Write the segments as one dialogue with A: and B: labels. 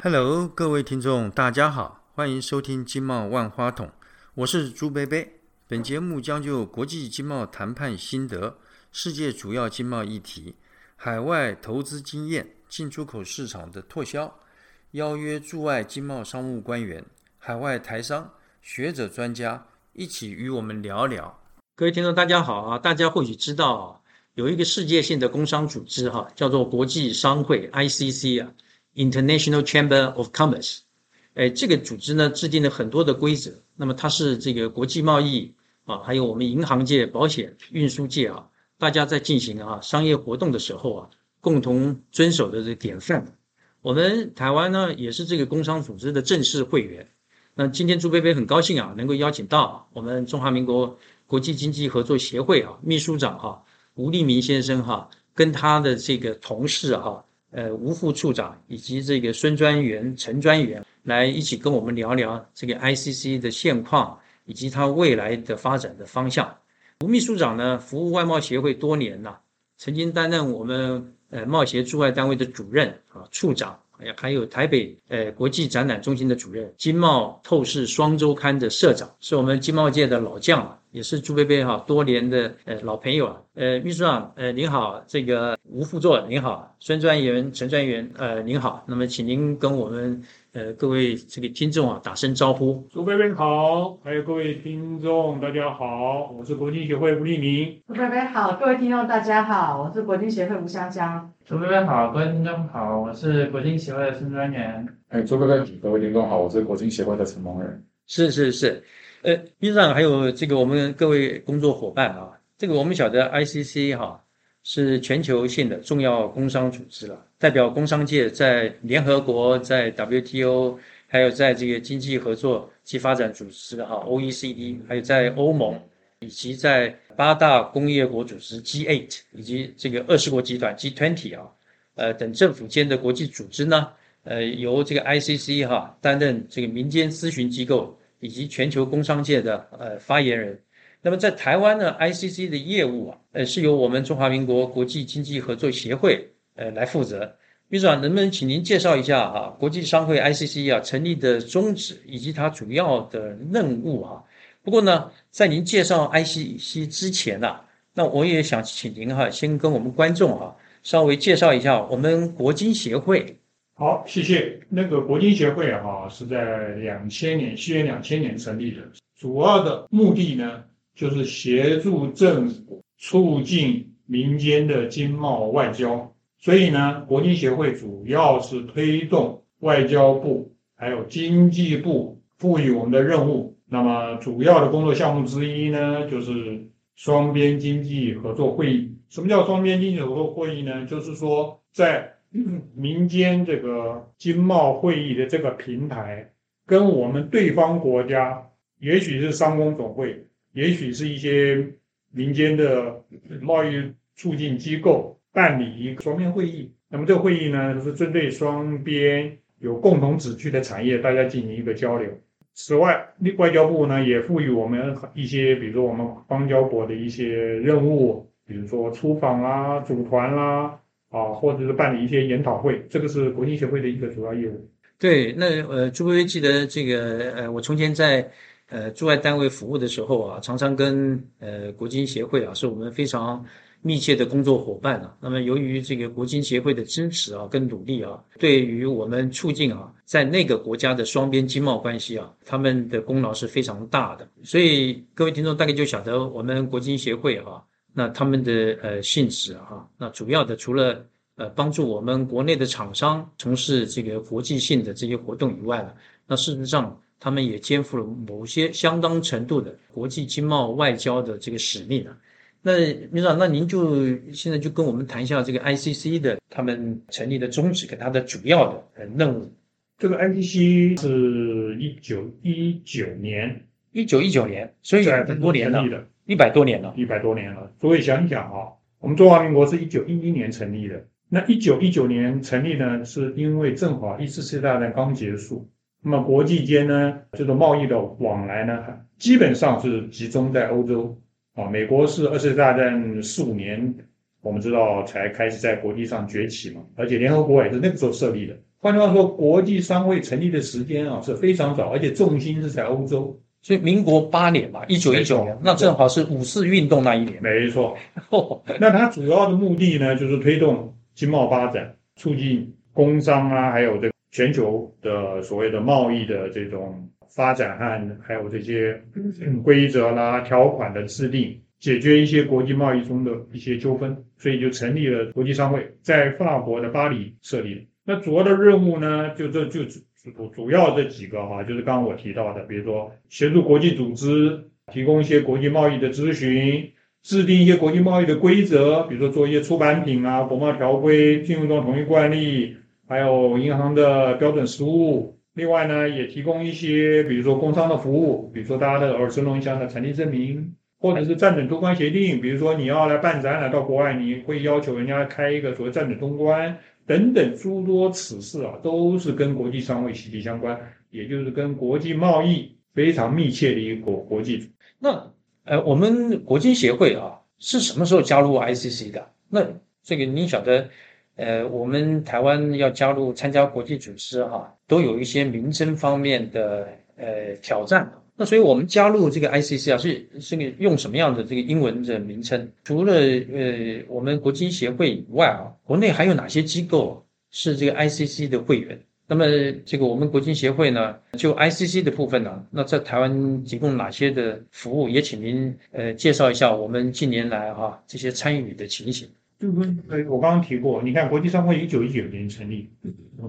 A: Hello，各位听众，大家好，欢迎收听《经贸万花筒》，我是朱贝贝。本节目将就国际经贸谈判心得、世界主要经贸议题、海外投资经验、进出口市场的拓销，邀约驻外经贸商务官员、海外台商、学者专家一起与我们聊聊。各位听众，大家好啊！大家或许知道啊，有一个世界性的工商组织哈，叫做国际商会 （ICC） 啊。International Chamber of Commerce，哎，这个组织呢制定了很多的规则。那么它是这个国际贸易啊，还有我们银行界、保险、运输界啊，大家在进行啊商业活动的时候啊，共同遵守的这典范。我们台湾呢也是这个工商组织的正式会员。那今天朱贝贝很高兴啊，能够邀请到我们中华民国国际经济合作协会啊秘书长哈吴立明先生哈，跟他的这个同事哈。呃，吴副处长以及这个孙专员、陈专员来一起跟我们聊聊这个 ICC 的现况以及它未来的发展的方向。吴秘书长呢，服务外贸协会多年了，曾经担任我们呃贸协驻外单位的主任啊、处长，还有台北呃国际展览中心的主任，经贸透视双周刊的社长，是我们经贸界的老将了。也是朱贝贝哈多年的呃老朋友啊，呃秘书长呃您好，这个吴副座您好，孙专员陈专员呃您好，那么请您跟我们呃各位这个听众啊打声招呼。
B: 朱贝贝好，还有各位听众大家好，我是国际协会吴立明。
C: 朱贝贝好，各位听众大家好，我是国际协会吴香香。
D: 朱贝贝好，各位听众好，我是国际协会的孙专员。
E: 哎，朱贝贝，各位听众好，我是国际协会的陈蒙仁。
A: 是是是。呃，秘书长还有这个我们各位工作伙伴啊，这个我们晓得 ICC 哈是全球性的重要工商组织了，代表工商界在联合国、在 WTO，还有在这个经济合作及发展组织哈 OECD，还有在欧盟，以及在八大工业国组织 G8 以及这个二十国集团 G20 啊，呃等政府间的国际组织呢，呃由这个 ICC 哈担任这个民间咨询机构。以及全球工商界的呃发言人，那么在台湾呢，ICC 的业务啊，呃是由我们中华民国国际经济合作协会呃来负责。秘书长，能不能请您介绍一下哈，国际商会 ICC 啊成立的宗旨以及它主要的任务啊？不过呢，在您介绍 ICC 之前呐，那我也想请您哈，先跟我们观众哈稍微介绍一下我们国经协会。
B: 好，谢谢。那个国经协会哈是在两千年，西元两千年成立的，主要的目的呢就是协助政府促进民间的经贸外交。所以呢，国经协会主要是推动外交部还有经济部赋予我们的任务。那么主要的工作项目之一呢，就是双边经济合作会议。什么叫双边经济合作会议呢？就是说在 民间这个经贸会议的这个平台，跟我们对方国家，也许是商工总会，也许是一些民间的贸易促进机构办理一个双边会议。那么这个会议呢，是针对双边有共同旨趣的产业，大家进行一个交流。此外，外交部呢也赋予我们一些，比如说我们邦交国的一些任务，比如说出访啦、组团啦。啊，啊或者是办理一些研讨会，这个是国际协会的一个主要业务。
A: 对，那呃，朱辉记得这个呃，我从前在呃驻外单位服务的时候啊，常常跟呃国经协会啊，是我们非常密切的工作伙伴啊。那么由于这个国经协会的支持啊，跟努力啊，对于我们促进啊，在那个国家的双边经贸关系啊，他们的功劳是非常大的。所以各位听众大概就晓得我们国经协会哈。那他们的呃性质哈，那主要的除了呃帮助我们国内的厂商从事这个国际性的这些活动以外呢，那事实上他们也肩负了某些相当程度的国际经贸外交的这个使命啊。那秘长，那您就现在就跟我们谈一下这个 ICC 的他们成立的宗旨跟它的主要的任务。
B: 这个 ICC 是一九一九年，
A: 一九一九年，所以很多年了。一百多年了，
B: 一百多年了。所以想想啊，我们中华民国是一九一一年成立的。那一九一九年成立呢，是因为正好一次世界大战刚结束，那么国际间呢，这种贸易的往来呢，基本上是集中在欧洲啊。美国是二次大战四五年，我们知道才开始在国际上崛起嘛，而且联合国也是那个时候设立的。换句话说，国际商会成立的时间啊是非常早，而且重心是在欧洲。
A: 所以民国八年嘛，一九一九年，那正好是五四运动那一年。
B: 没错，那它主要的目的呢，就是推动经贸发展，促进工商啊，还有这个全球的所谓的贸易的这种发展和还有这些规则啦、条款的制定，解决一些国际贸易中的一些纠纷，所以就成立了国际商会，在法国的巴黎设立。那主要的任务呢，就这就主主要这几个哈，就是刚刚我提到的，比如说协助国际组织提供一些国际贸易的咨询，制定一些国际贸易的规则，比如说做一些出版品啊、国贸条规、金融中统一惯例，还有银行的标准实务。另外呢，也提供一些，比如说工商的服务，比如说大家的耳熟能详的产地证明，或者是暂准通关协定。比如说你要来办展览到国外，你会要求人家开一个所谓暂准通关。等等诸多此事啊，都是跟国际商会息息相关，也就是跟国际贸易非常密切的一个国际。
A: 那呃，我们国经协会啊，是什么时候加入 ICC 的？那这个您晓得，呃，我们台湾要加入参加国际组织哈，都有一些民生方面的呃挑战。那所以我们加入这个 ICC 啊，是是个用什么样的这个英文的名称？除了呃我们国际协会以外啊，国内还有哪些机构是这个 ICC 的会员？那么这个我们国际协会呢，就 ICC 的部分呢，那在台湾提供哪些的服务？也请您呃介绍一下我们近年来哈这些参与的情形。
B: 就跟呃我刚刚提过，你看国际商会一九一九年成立，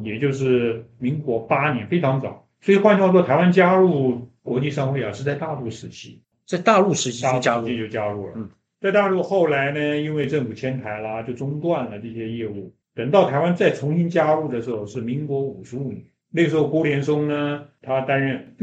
B: 也就是民国八年，非常早。所以换句话说，台湾加入。国际商会啊，是在大陆时期，
A: 在大陆时期就加入，
B: 就加入了。嗯，在大陆后来呢，因为政府迁台啦，就中断了这些业务。等到台湾再重新加入的时候，是民国五十五年。那时候郭连松呢，他担任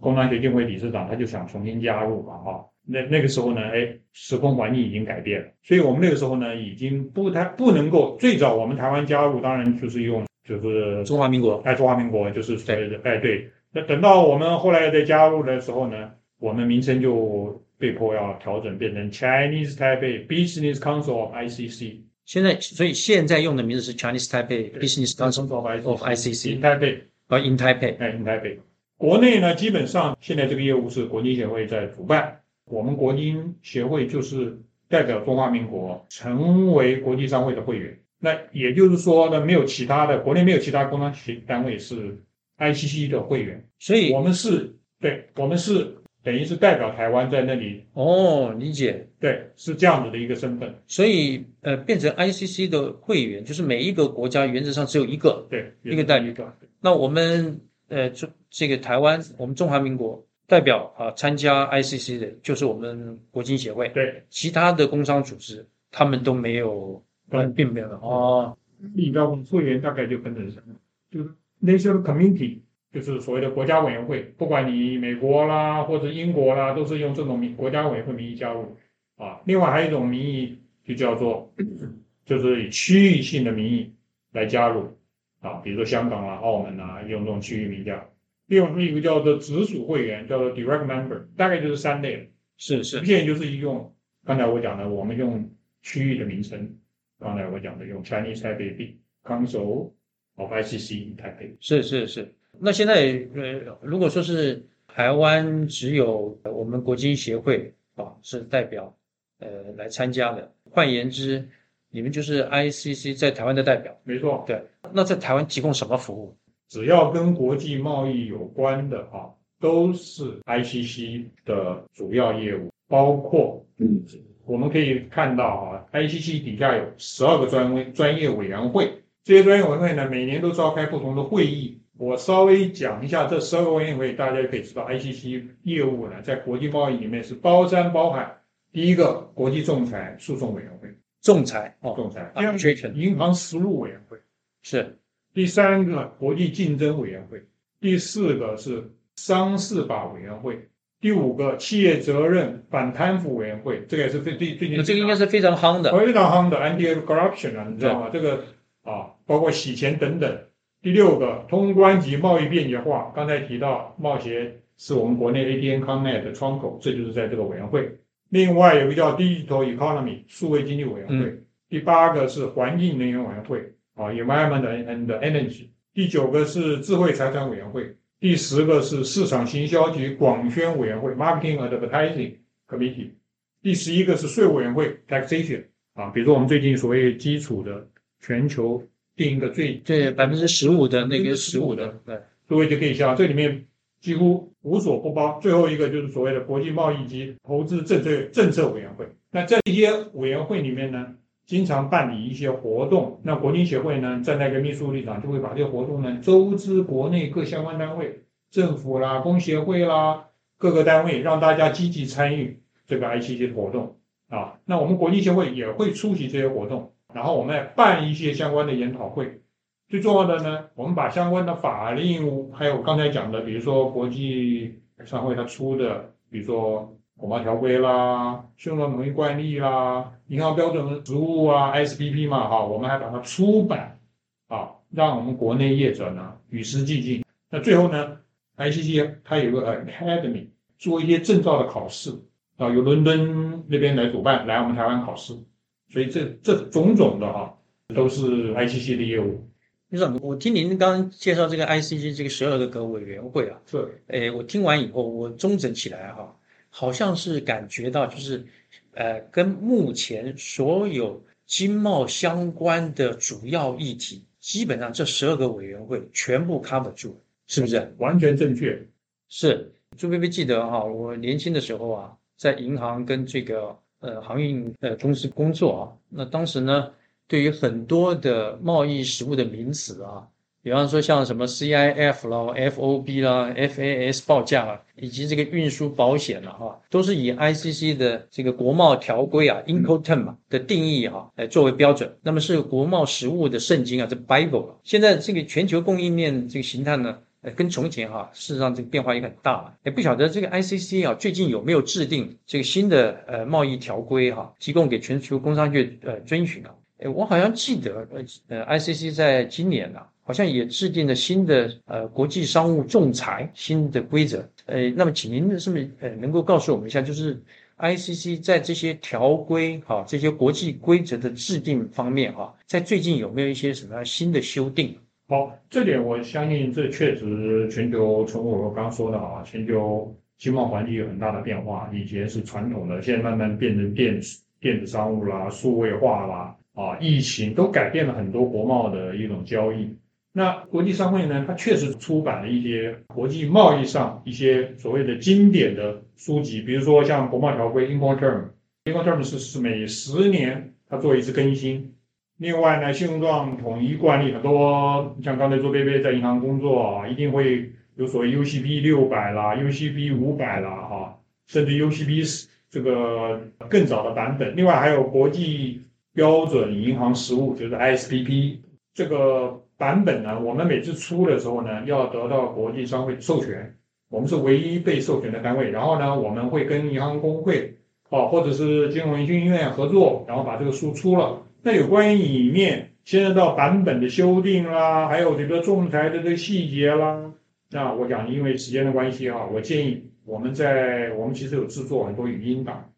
B: 工商协进会理事长，他就想重新加入嘛，哈。那那个时候呢，哎，时空环境已经改变了，所以我们那个时候呢，已经不太不能够。最早我们台湾加入，当然就是用就是
A: 中华民国，
B: 哎，中华民国就是所谓的哎对。那等到我们后来再加入的时候呢，我们名称就被迫要调整，变成 Chinese Taipei Business Council of ICC。
A: 现在，所以现在用的名字是 Chinese Taipei Business Council of ICC。
B: In Taipei，
A: 啊，In Taipei，
B: 哎，In Taipei。国内呢，基本上现在这个业务是国际协会在主办，我们国际协会就是代表中华民国成为国际商会的会员。那也就是说呢，没有其他的国内没有其他工商企单位是。ICC 的会员，
A: 所以
B: 我们是对，我们是等于是代表台湾在那里
A: 哦，理解，
B: 对，是这样子的一个身份，
A: 所以呃，变成 ICC 的会员，就是每一个国家原则上只有一个，
B: 对，
A: 一个代表。那我们呃，这这个台湾，我们中华民国代表啊，参加 ICC 的，就是我们国金协会，
B: 对，
A: 其他的工商组织他们都没有，并没有哦。
B: 你知道我们会员大概就分成什么？就是。National Committee 就是所谓的国家委员会，不管你美国啦或者英国啦，都是用这种名国家委员会名义加入啊。另外还有一种名义就叫做，就是以区域性的名义来加入啊，比如说香港啊、澳门啊，用这种区域名加。另外一个叫做直属会员，叫做 Direct Member，大概就是三类。
A: 是是，
B: 现在就是用刚才我讲的，我们用区域的名称，刚才我讲的用 Chinese Taipei Council。Of ICC 台北
A: 是是是，那现在呃，如果说是台湾只有我们国际协会啊是代表呃来参加的，换言之，你们就是 ICC 在台湾的代表，
B: 没错。
A: 对，那在台湾提供什么服务？
B: 只要跟国际贸易有关的啊，都是 ICC 的主要业务，包括嗯，我们可以看到啊，ICC 底下有十二个专委专业委员会。这些专业委员会呢，每年都召开不同的会议。我稍微讲一下这十二个委员会，大家可以知道，ICC 业务呢，在国际贸易里面是包山包海。第一个，国际仲裁诉讼委员会，
A: 仲裁
B: 哦，仲裁。第二个，银行实务委员会
A: 是。
B: 第三个，国际竞争委员会。第四个是商事法委员会。第五个，企业责任反贪腐委员会，这个也是最最最近。
A: 这个应该是非常夯的，
B: 非常夯的 anti-corruption 啊，你知道吗？这个。啊，包括洗钱等等。第六个，通关及贸易便捷化。刚才提到贸协是我们国内 ATN Connect 的窗口，这就是在这个委员会。另外有个叫 Digital Economy 数位经济委员会。第八个是环境能源委员会啊，Environment and Energy。第九个是智慧财产委员会，第十个是市场行销及广宣委员会 （Marketing Advertising Committee），第十一个是税务委员会 （Taxation） 啊，比如说我们最近所谓基础的全球定一个最
A: 对百分之十五的那个十五的，对，
B: 各位就可以想，这里面几乎无所不包。最后一个就是所谓的国际贸易及投资政策政策委员会。那这些委员会里面呢，经常办理一些活动。那国金协会呢，站在一个秘书立场，就会把这个活动呢，周知国内各相关单位、政府啦、工协会啦各个单位，让大家积极参与这个 ICC 的活动啊。那我们国际协会也会出席这些活动，然后我们也办一些相关的研讨会。最重要的呢，我们把相关的法令，还有刚才讲的，比如说国际商会它出的，比如说国贸条规啦、信用农业惯例啦、银行标准实务啊、SPP 嘛，哈，我们还把它出版啊，让我们国内业者呢与时俱进。那最后呢，ICC 它有个 Academy，做一些证照的考试啊，由伦敦那边来主办，来我们台湾考试，所以这这种种的哈，都是 ICC 的业务。
A: 你知道，我听您刚刚介绍这个 ICC 这个十二个个委员会啊，
B: 是
A: 诶，我听完以后，我综整起来哈，好像是感觉到就是，呃，跟目前所有经贸相关的主要议题，基本上这十二个委员会全部 cover 住了，是不是？
B: 完全正确。
A: 是，朱贝贝记得哈，我年轻的时候啊，在银行跟这个呃航运呃公司工作啊，那当时呢，对于很多的贸易实务的名词啊，比方说像什么 CIF 啦、FOB 啦、FAS 报价啊，以及这个运输保险了、哈，都是以 ICC 的这个国贸条规啊 （Incoterm） 嘛的定义哈、来作为标准。那么是国贸实务的圣经啊，这 Bible 啊。现在这个全球供应链这个形态呢？呃，跟从前哈、事实上这个变化也很大了。也不晓得这个 ICC 啊，最近有没有制定这个新的呃贸易条规哈、提供给全球工商界呃遵循啊？诶我好像记得呃呃 ICC 在今年啊，好像也制定了新的呃国际商务仲裁新的规则。呃，那么请您是不是呃能够告诉我们一下，就是 ICC 在这些条规哈、这些国际规则的制定方面哈、在最近有没有一些什么新的修订？
B: 好，这点我相信，这确实全球从我刚刚说的啊，全球经贸环境有很大的变化。以前是传统的，现在慢慢变成电子电子商务啦、数位化啦，啊，疫情都改变了很多国贸的一种交易。那国际商会呢，它确实出版了一些国际贸易上一些所谓的经典的书籍，比如说像国贸条规 （Incoterm），Incoterm 是是每十年它做一次更新。另外呢，信用状统一惯例很多，像刚才周贝贝在银行工作啊，一定会有所谓 UCP 六百啦、UCP 五百啦，哈，甚至 UCP 这个更早的版本。另外还有国际标准银行实务，就是 ISPP 这个版本呢，我们每次出的时候呢，要得到国际商会授权，我们是唯一被授权的单位。然后呢，我们会跟银行工会啊，或者是金融研究院合作，然后把这个书出了。那有关于里面牵涉到版本的修订啦，还有这个仲裁的这个细节啦，那我讲因为时间的关系哈，我建议我们在我们其实有制作很多语音档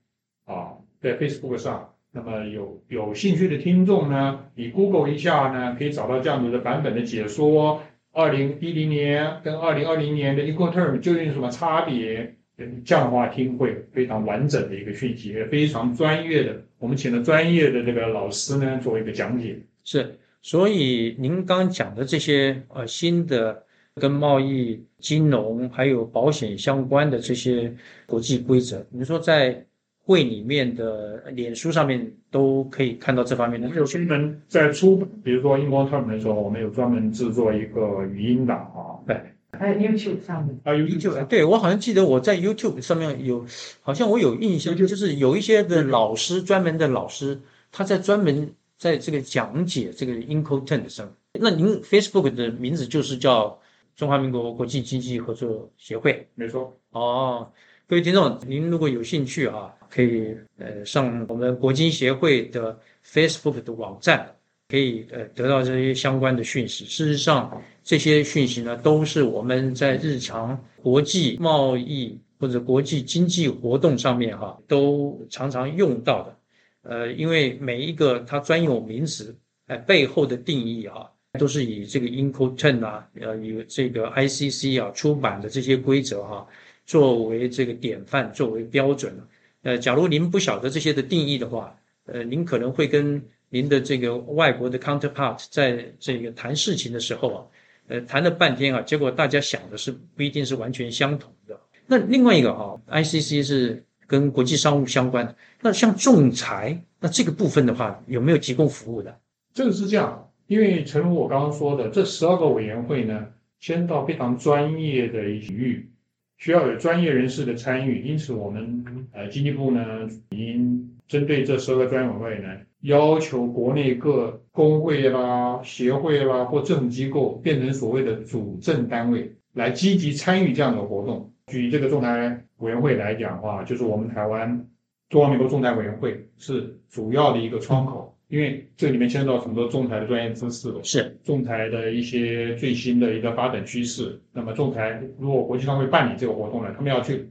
B: 啊，在 Facebook 上，那么有有兴趣的听众呢，你 Google 一下呢，可以找到这样子的版本的解说，二零一零年跟二零二零年的 Incoterm 究竟有什么差别？这样的话听会非常完整的一个讯息，也非常专业的。我们请了专业的这个老师呢，做一个讲解。
A: 是，所以您刚刚讲的这些呃新的跟贸易、金融还有保险相关的这些国际规则，你说在会里面的脸书上面都可以看到这方面的
B: 我们有专门在出，比如说英国 term 的时候，我们有专门制作一个语音档啊，
A: 对。
C: 还有 YouTube 上面，
B: 啊有
A: YouTube 对我好像记得我在 YouTube 上面有，好像我有印象，就是有一些的老师专门的老师，他在专门在这个讲解这个 i n c o t e n t 上。那您 Facebook 的名字就是叫中华民国国际经济合作协会
B: 没错。
A: 哦。各位听众，您如果有兴趣啊，可以呃上我们国经协会的 Facebook 的网站。可以呃得到这些相关的讯息。事实上，这些讯息呢，都是我们在日常国际贸易或者国际经济活动上面哈，都常常用到的。呃，因为每一个它专有名词，哎背后的定义哈，都是以这个 Incoterm 啊，呃，以这个 ICC 啊出版的这些规则哈、作为这个典范，作为标准。呃，假如您不晓得这些的定义的话，呃，您可能会跟您的这个外国的 counterpart 在这个谈事情的时候啊，呃，谈了半天啊，结果大家想的是不一定是完全相同的。那另外一个啊、ICC 是跟国际商务相关的，那像仲裁，那这个部分的话，有没有提供服务的？
B: 这个是这样，因为诚如我刚刚说的，这十二个委员会呢，牵到非常专业的领域，需要有专业人士的参与，因此我们呃经济部呢已经针对这十二个专业委会呢，要求国内各工会啦、协会啦或政府机构变成所谓的主政单位，来积极参与这样的活动。举这个仲裁委员会来讲的话，就是我们台湾中华民国仲裁委员会是主要的一个窗口，因为这里面牵涉到很多仲裁的专业知识，
A: 是
B: 仲裁的一些最新的一个发展趋势。那么仲裁如果国际上会办理这个活动呢，他们要去，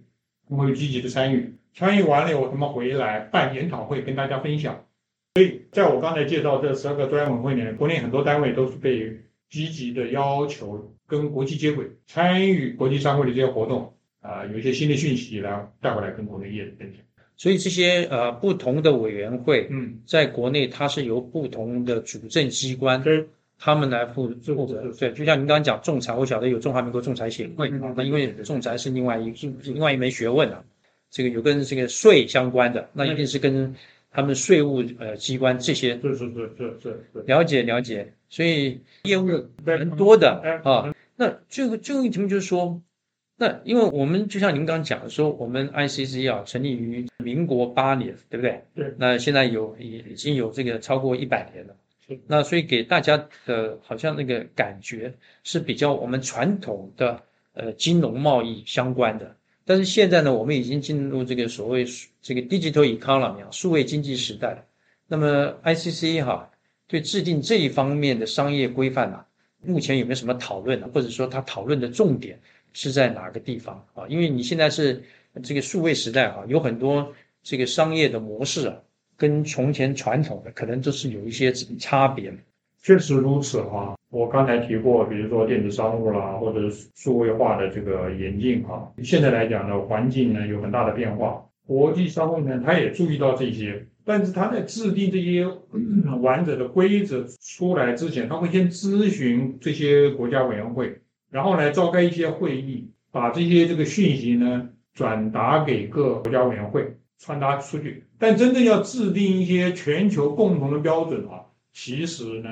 B: 他们会积极的参与，参与完了以后，他们回来办研讨会跟大家分享。所以在我刚才介绍这十二个专业委员会里面，国内很多单位都是被积极的要求跟国际接轨，参与国际商会的这些活动。啊、有一些新的讯息然后带回来跟国内业者分享。
A: 所以这些呃不同的委员会，
B: 嗯，
A: 在国内它是由不同的主政机关
B: 对，
A: 他们来负
B: 是
A: 负责对，就像您刚刚讲仲裁，我晓得有中华民国仲裁协会
B: 嗯
A: 啊，那因为仲裁是另外一另外一门学问啊，这个有跟这个税相关的，那一定是跟他们税务呃机关这些
B: 是是是是是是。
A: 了解了解，所以业务
B: 对
A: 蛮多的
B: 哎
A: 啊。那最后最后一题目就是说，那因为我们就像您刚刚讲的说，我们 ICC 啊成立于民国八年，对不对？
B: 对。
A: 那现在有已已经有这个超过一百年了
B: 是。
A: 那所以给大家的好像那个感觉是比较我们传统的呃金融贸易相关的，但是现在呢，我们已经进入这个所谓这个 digital economy 啊，数位经济时代。那么 ICC 哈、对制定这一方面的商业规范啊，目前有没有什么讨论呢？或者说他讨论的重点是在哪个地方啊？因为你现在是这个数位时代啊，有很多这个商业的模式啊，跟从前传统的可能都是有一些差别。
B: 确实如此哈，我刚才提过，比如说电子商务啦，或者数位化的这个演进哈，现在来讲呢，环境呢有很大的变化，国际商会呢，他也注意到这些，但是他在制定这些 完整的规则出来之前，他会先咨询这些国家委员会，然后来召开一些会议，把这些这个讯息呢转达给各国家委员会，传达出去。但真正要制定一些全球共同的标准啊，其实呢，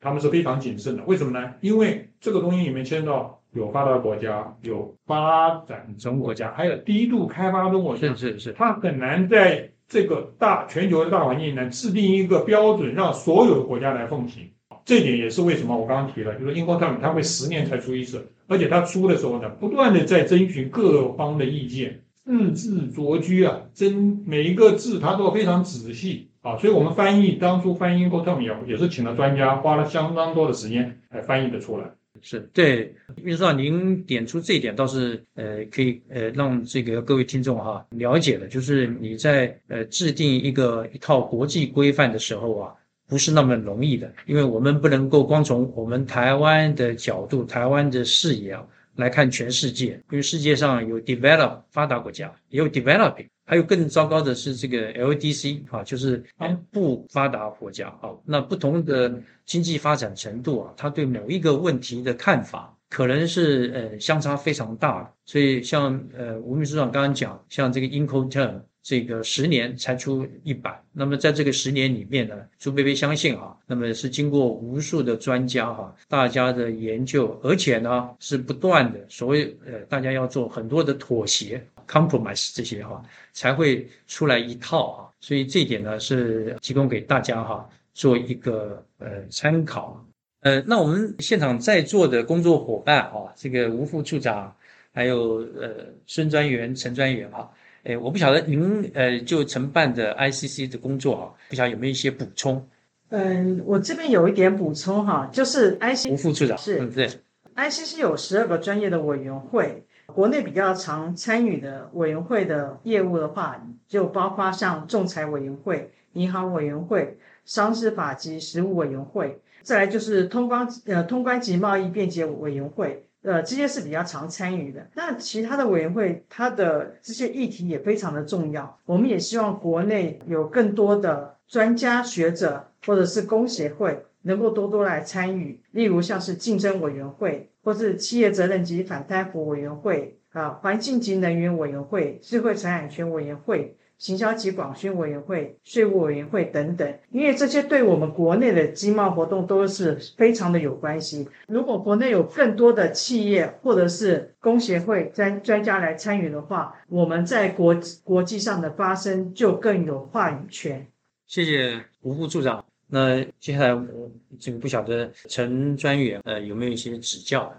B: 他们是非常谨慎的。为什么呢？因为这个东西里面牵到有发达国家、有发展中国家，还有低度开发中国家
A: 是，是是，
B: 它很难在这个大全球的大环境呢制定一个标准，让所有的国家来奉行。这点也是为什么我刚刚提了，就是英国他们他会十年才出一次，而且他出的时候呢，不断的在征询各方的意见，字字琢居啊，真每一个字他都非常仔细啊，所以我们翻译当初翻译英国他们也也是请了专家，花了相当多的时间才翻译的出来。
A: 是对，秘书长，您点出这一点倒是呃可以呃让这个各位听众哈了解的，就是你在呃制定一个一套国际规范的时候啊，不是那么容易的，因为我们不能够光从我们台湾的角度、台湾的视野啊来看全世界，因为世界上有 develop 发达国家，也有 developing。还有更糟糕的是这个 LDC 啊，就是不发达国家啊。那不同的经济发展程度啊，他对某一个问题的看法可能是呃相差非常大的。所以像呃吴秘书长刚刚讲，像这个 Incoterm 这个十年才出一版，那么在这个十年里面呢，朱贝贝相信哈，那么是经过无数的专家哈，大家的研究，而且呢是不断的所谓呃大家要做很多的妥协。compromise 这些哈，才会出来一套哈，所以这一点呢是提供给大家哈做一个呃参考。呃，那我们现场在座的工作伙伴哈，这个吴副处长，还有呃孙专员、陈专员哈，诶，我不晓得您呃就承办的 ICC 的工作哈，不晓得有没有一些补充？
C: 嗯，我这边有一点补充哈，就是 IC
A: 吴副处长
C: 是
A: 嗯对
C: ，ICC 有十二个专业的委员会，国内比较常参与的委员会的业务的话，就包括像仲裁委员会、银行委员会、商事法及实务委员会。再来就是通关呃通关及贸易便捷委员会。呃，这些是比较常参与的。那其他的委员会，它的这些议题也非常的重要。我们也希望国内有更多的专家学者或者是工协会能够多多来参与。例如像是竞争委员会，或是企业责任及反贪腐委员会啊，环境及能源委员会，智慧财产权委员会。行销及广宣委员会、税务委员会等等，因为这些对我们国内的经贸活动都是非常的有关系。如果国内有更多的企业或者是工协会专专家来参与的话，我们在国国际上的发声就更有话语权。
A: 谢谢吴副处长。那接下来我这个不晓得陈专员呃有没有一些指教？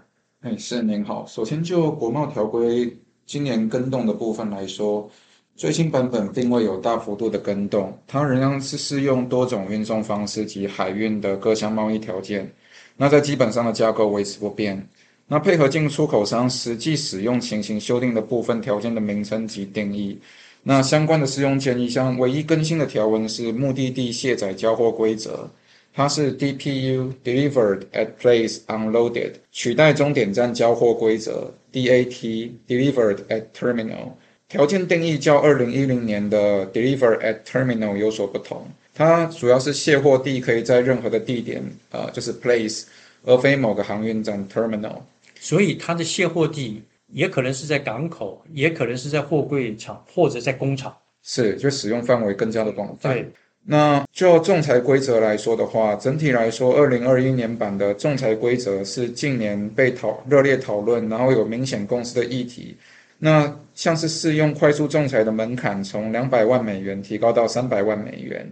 E: 哎，是您好。首先就国贸条规今年更动的部分来说。最新版本并未有大幅度的更动，它仍然是适用多种运送方式及海运的各项贸易条件。那在基本上的架构维持不变。那配合进出口商实际使用情形修订的部分条件的名称及定义。那相关的适用建议，像唯一更新的条文是目的地卸载交货规则，它是 DPU Delivered at Place Unloaded，取代终点站交货规则 DAT Delivered at Terminal。条件定义较二零一零年的 deliver at terminal 有所不同，它主要是卸货地可以在任何的地点，呃，就是 place，而非某个航运站 terminal。
A: 所以它的卸货地也可能是在港口，也可能是在货柜厂或者在工厂。
E: 是，就使用范围更加的广泛。
A: 对。
E: 那就仲裁规则来说的话，整体来说，二零二一年版的仲裁规则是近年被讨热烈讨论，然后有明显共识的议题。那像是适用快速仲裁的门槛从两百万美元提高到三百万美元。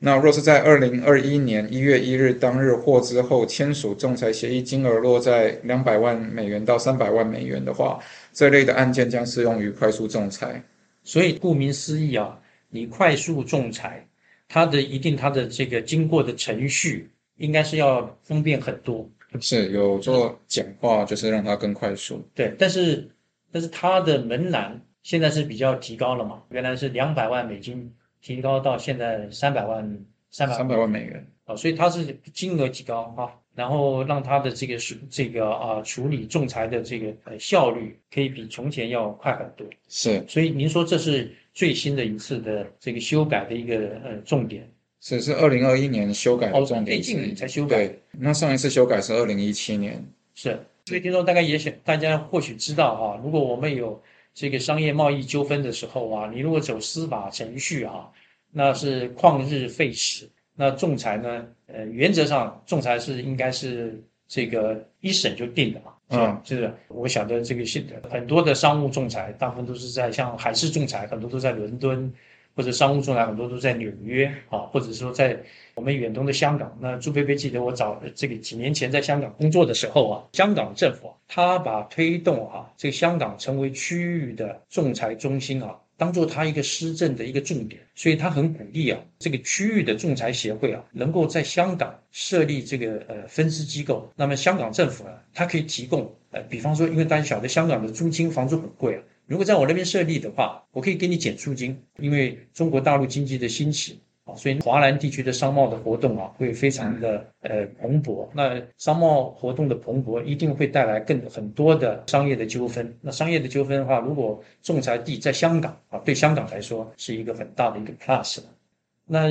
E: 那若是在二零二一年一月一日当日获知后签署仲裁协议，金额落在两百万美元到三百万美元的话，这类的案件将适用于快速仲裁。
A: 所以顾名思义啊，你快速仲裁，它的一定它的这个经过的程序应该是要方便很多。
E: 是有做简化，就是让它更快速。
A: 对，但是。但是它的门槛现在是比较提高了嘛？原来是两百万美金，提高到现在三百万，
E: 三百三百万美元
A: 啊，所以它是金额提高啊，然后让它的这个是这个啊处理仲裁的这个呃效率可以比从前要快很多。
E: 是，
A: 所以您说这是最新的一次的这个修改的一个呃重点。
E: 是，是二零二一年修改的重点。
A: 最近才修改。
E: 对，那上一次修改是二零一七年。
A: 是。所以听众大概也想，大家或许知道啊，如果我们有这个商业贸易纠纷的时候啊，你如果走司法程序啊，那是旷日费时。那仲裁呢，呃，原则上仲裁是应该是这个一审就定的嘛。嗯，就是我晓得这个现很多的商务仲裁，大部分都是在像海事仲裁，很多都在伦敦。或者商务仲裁很多都在纽约啊，或者说在我们远东的香港。那朱培培记得我早这个几年前在香港工作的时候啊，香港政府啊，他把推动啊这个香港成为区域的仲裁中心啊，当做他一个施政的一个重点，所以他很鼓励啊这个区域的仲裁协会啊，能够在香港设立这个呃分支机构。那么香港政府呢，它可以提供呃，比方说，因为大家晓得香港的租金房租很贵啊。如果在我那边设立的话，我可以给你减租金，因为中国大陆经济的兴起啊，所以华南地区的商贸的活动啊会非常的呃蓬勃。那商贸活动的蓬勃一定会带来更很多的商业的纠纷。那商业的纠纷的话，如果仲裁地在香港啊，对香港来说是一个很大的一个 plus。那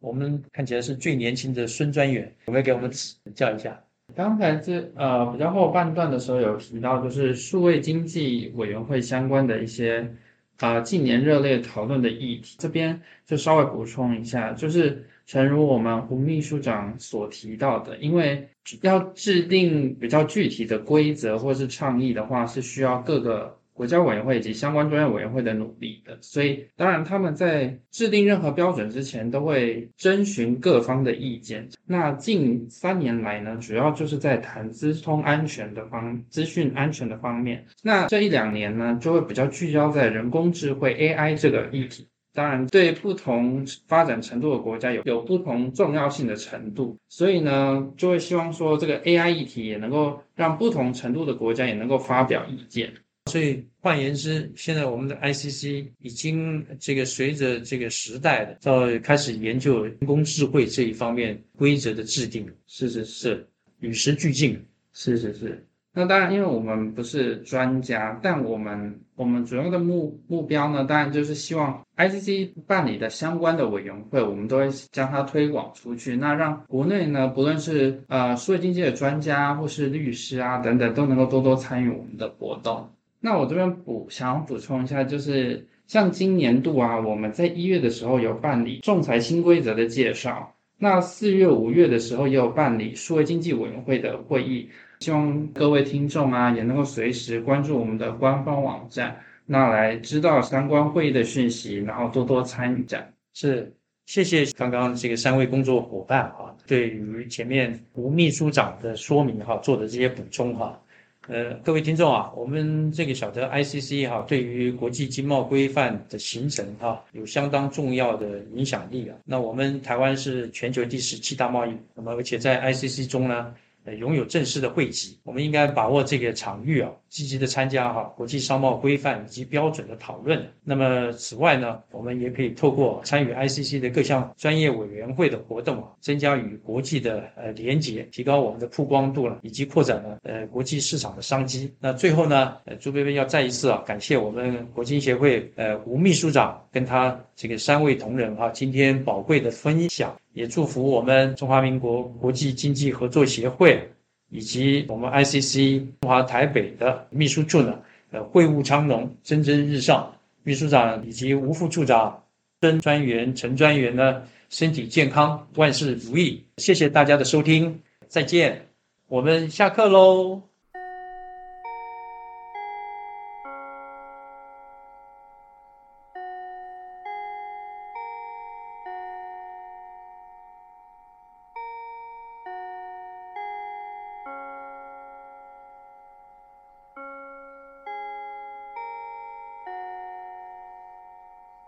A: 我们看起来是最年轻的孙专员，有没有给我们指教一下？
D: 刚才这呃比较后半段的时候有提到，就是数位经济委员会相关的一些啊近年热烈讨论的议题，这边就稍微补充一下，就是诚如我们胡秘书长所提到的，因为要制定比较具体的规则或是倡议的话，是需要各个。国家委员会以及相关专业委员会的努力的，所以当然他们在制定任何标准之前都会征询各方的意见。那近三年来呢，主要就是在谈资通安全的方资讯安全的方面。那这一两年呢，就会比较聚焦在人工智慧 AI 这个议题。当然，对不同发展程度的国家有有不同重要性的程度，所以呢，就会希望说这个 AI 议题也能够让不同程度的国家也能够发表意见。
A: 所以换言之，现在我们的 ICC 已经这个随着这个时代的到开始研究人工智慧这一方面规则的制定，
D: 是是是
A: 与时俱进。
D: 是是是。那当然，因为我们不是专家，但我们我们主要的目目标呢，当然就是希望 ICC 办理的相关的委员会，我们都会将它推广出去，那让国内呢，不论是呃数字经济的专家或是律师啊等等，都能够多多参与我们的活动。那我这边补想补充一下，就是像今年度啊，我们在一月的时候有办理仲裁新规则的介绍，那四月、五月的时候也有办理数位经济委员会的会议。希望各位听众啊，也能够随时关注我们的官方网站，那来知道相关会议的讯息，然后多多参与。展
A: 是谢谢刚刚这个三位工作伙伴哈，对于前面吴秘书长的说明哈做的这些补充哈。呃，各位听众啊，我们这个晓得 ICC 哈，对于国际经贸规范的形成哈，有相当重要的影响力啊。那我们台湾是全球第十七大贸易，那么而且在 ICC 中呢。呃，拥有正式的会籍，我们应该把握这个场域啊，积极的参加哈国际商贸规范以及标准的讨论。那么此外呢，我们也可以透过参与 ICC 的各项专业委员会的活动啊，增加与国际的呃连结，提高我们的曝光度了，以及扩展了呃国际市场的商机。那最后呢，呃朱贝贝要再一次啊感谢我们国经协会呃吴秘书长跟他这个三位同仁哈今天宝贵的分享。也祝福我们中华民国国际经济合作协会以及我们 ICC 中华台北的秘书处呢，呃，会务昌隆，蒸蒸日上。秘书长以及吴副处长、曾专员、陈专员呢，身体健康，万事如意。谢谢大家的收听，再见，我们下课喽。